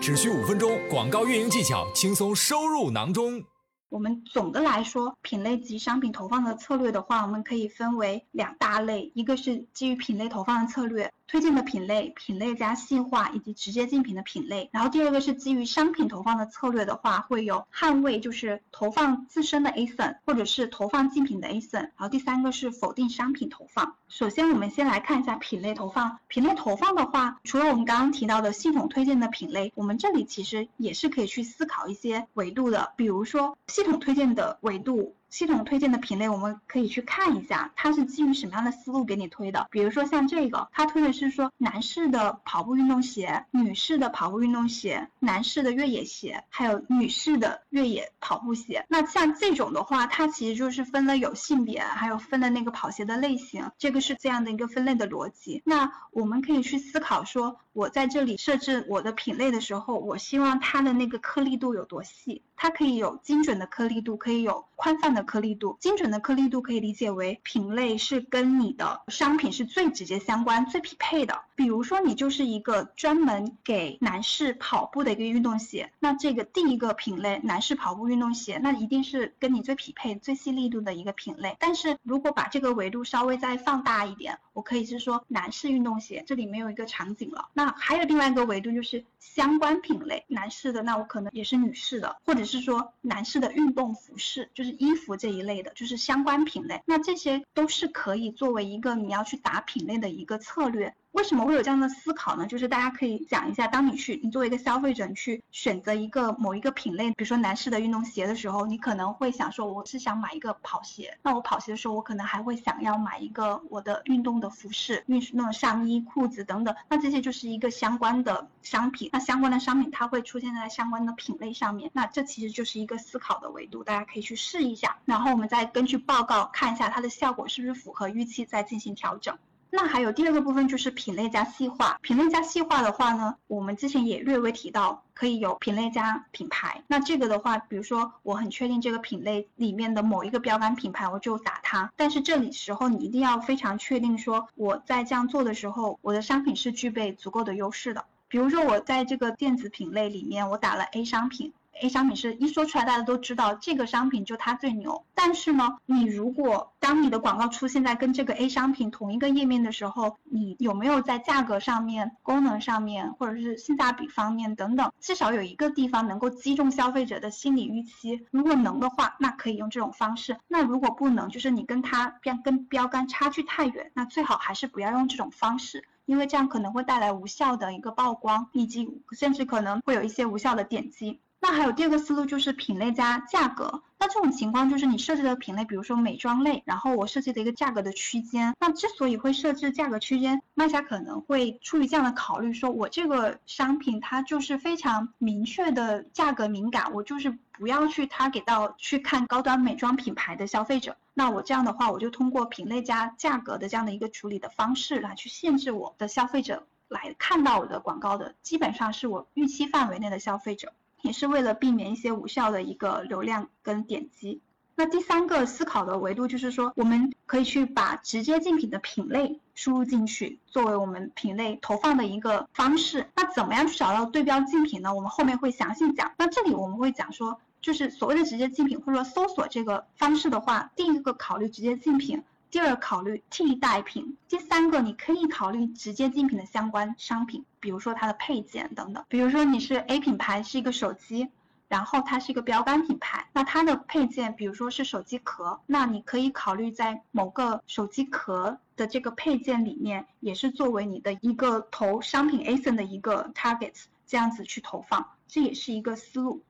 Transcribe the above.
只需五分钟，广告运营技巧轻松收入囊中。我们总的来说，品类及商品投放的策略的话，我们可以分为两大类，一个是基于品类投放的策略。推荐的品类、品类加细化以及直接竞品的品类，然后第二个是基于商品投放的策略的话，会有捍卫就是投放自身的 ASIN，或者是投放竞品的 ASIN，然后第三个是否定商品投放。首先，我们先来看一下品类投放。品类投放的话，除了我们刚刚提到的系统推荐的品类，我们这里其实也是可以去思考一些维度的，比如说系不推荐的维度。系统推荐的品类，我们可以去看一下，它是基于什么样的思路给你推的。比如说像这个，它推的是说男士的跑步运动鞋、女士的跑步运动鞋、男士的越野鞋，还有女士的越野跑步鞋。那像这种的话，它其实就是分了有性别，还有分了那个跑鞋的类型，这个是这样的一个分类的逻辑。那我们可以去思考说，我在这里设置我的品类的时候，我希望它的那个颗粒度有多细？它可以有精准的颗粒度，可以有宽泛的颗粒度。精准的颗粒度可以理解为品类是跟你的商品是最直接相关、最匹配的。比如说，你就是一个专门给男士跑步的一个运动鞋，那这个第一个品类男士跑步运动鞋，那一定是跟你最匹配、最细粒度的一个品类。但是如果把这个维度稍微再放大一点，我可以是说男士运动鞋，这里没有一个场景了。那还有另外一个维度就是相关品类，男士的，那我可能也是女士的，或者是说男士的运动服饰，就是衣服这一类的，就是相关品类。那这些都是可以作为一个你要去打品类的一个策略。为什么会有这样的思考呢？就是大家可以讲一下，当你去，你作为一个消费者，你去选择一个某一个品类，比如说男士的运动鞋的时候，你可能会想说，我是想买一个跑鞋。那我跑鞋的时候，我可能还会想要买一个我的运动的服饰，运那种上衣、裤子等等。那这些就是一个相关的商品。那相关的商品它会出现在相关的品类上面。那这其实就是一个思考的维度，大家可以去试一下，然后我们再根据报告看一下它的效果是不是符合预期，再进行调整。那还有第二个部分就是品类加细化。品类加细化的话呢，我们之前也略微提到，可以有品类加品牌。那这个的话，比如说我很确定这个品类里面的某一个标杆品牌，我就打它。但是这里时候你一定要非常确定，说我在这样做的时候，我的商品是具备足够的优势的。比如说我在这个电子品类里面，我打了 A 商品。A 商品是一说出来，大家都知道这个商品就它最牛。但是呢，你如果当你的广告出现在跟这个 A 商品同一个页面的时候，你有没有在价格上面、功能上面，或者是性价比方面等等，至少有一个地方能够击中消费者的心理预期？如果能的话，那可以用这种方式；那如果不能，就是你跟它标跟标杆差距太远，那最好还是不要用这种方式，因为这样可能会带来无效的一个曝光，以及甚至可能会有一些无效的点击。那还有第二个思路就是品类加价格。那这种情况就是你设置的品类，比如说美妆类，然后我设计的一个价格的区间。那之所以会设置价格区间，卖家可能会出于这样的考虑，说我这个商品它就是非常明确的价格敏感，我就是不要去它给到去看高端美妆品牌的消费者。那我这样的话，我就通过品类加价格的这样的一个处理的方式来去限制我的消费者来看到我的广告的，基本上是我预期范围内的消费者。也是为了避免一些无效的一个流量跟点击。那第三个思考的维度就是说，我们可以去把直接竞品的品类输入进去，作为我们品类投放的一个方式。那怎么样去找到对标竞品呢？我们后面会详细讲。那这里我们会讲说，就是所谓的直接竞品或者说搜索这个方式的话，第一个考虑直接竞品。第二，考虑替代品；第三个，你可以考虑直接竞品的相关商品，比如说它的配件等等。比如说你是 A 品牌是一个手机，然后它是一个标杆品牌，那它的配件，比如说是手机壳，那你可以考虑在某个手机壳的这个配件里面，也是作为你的一个投商品 ASIN 的一个 targets，这样子去投放，这也是一个思路。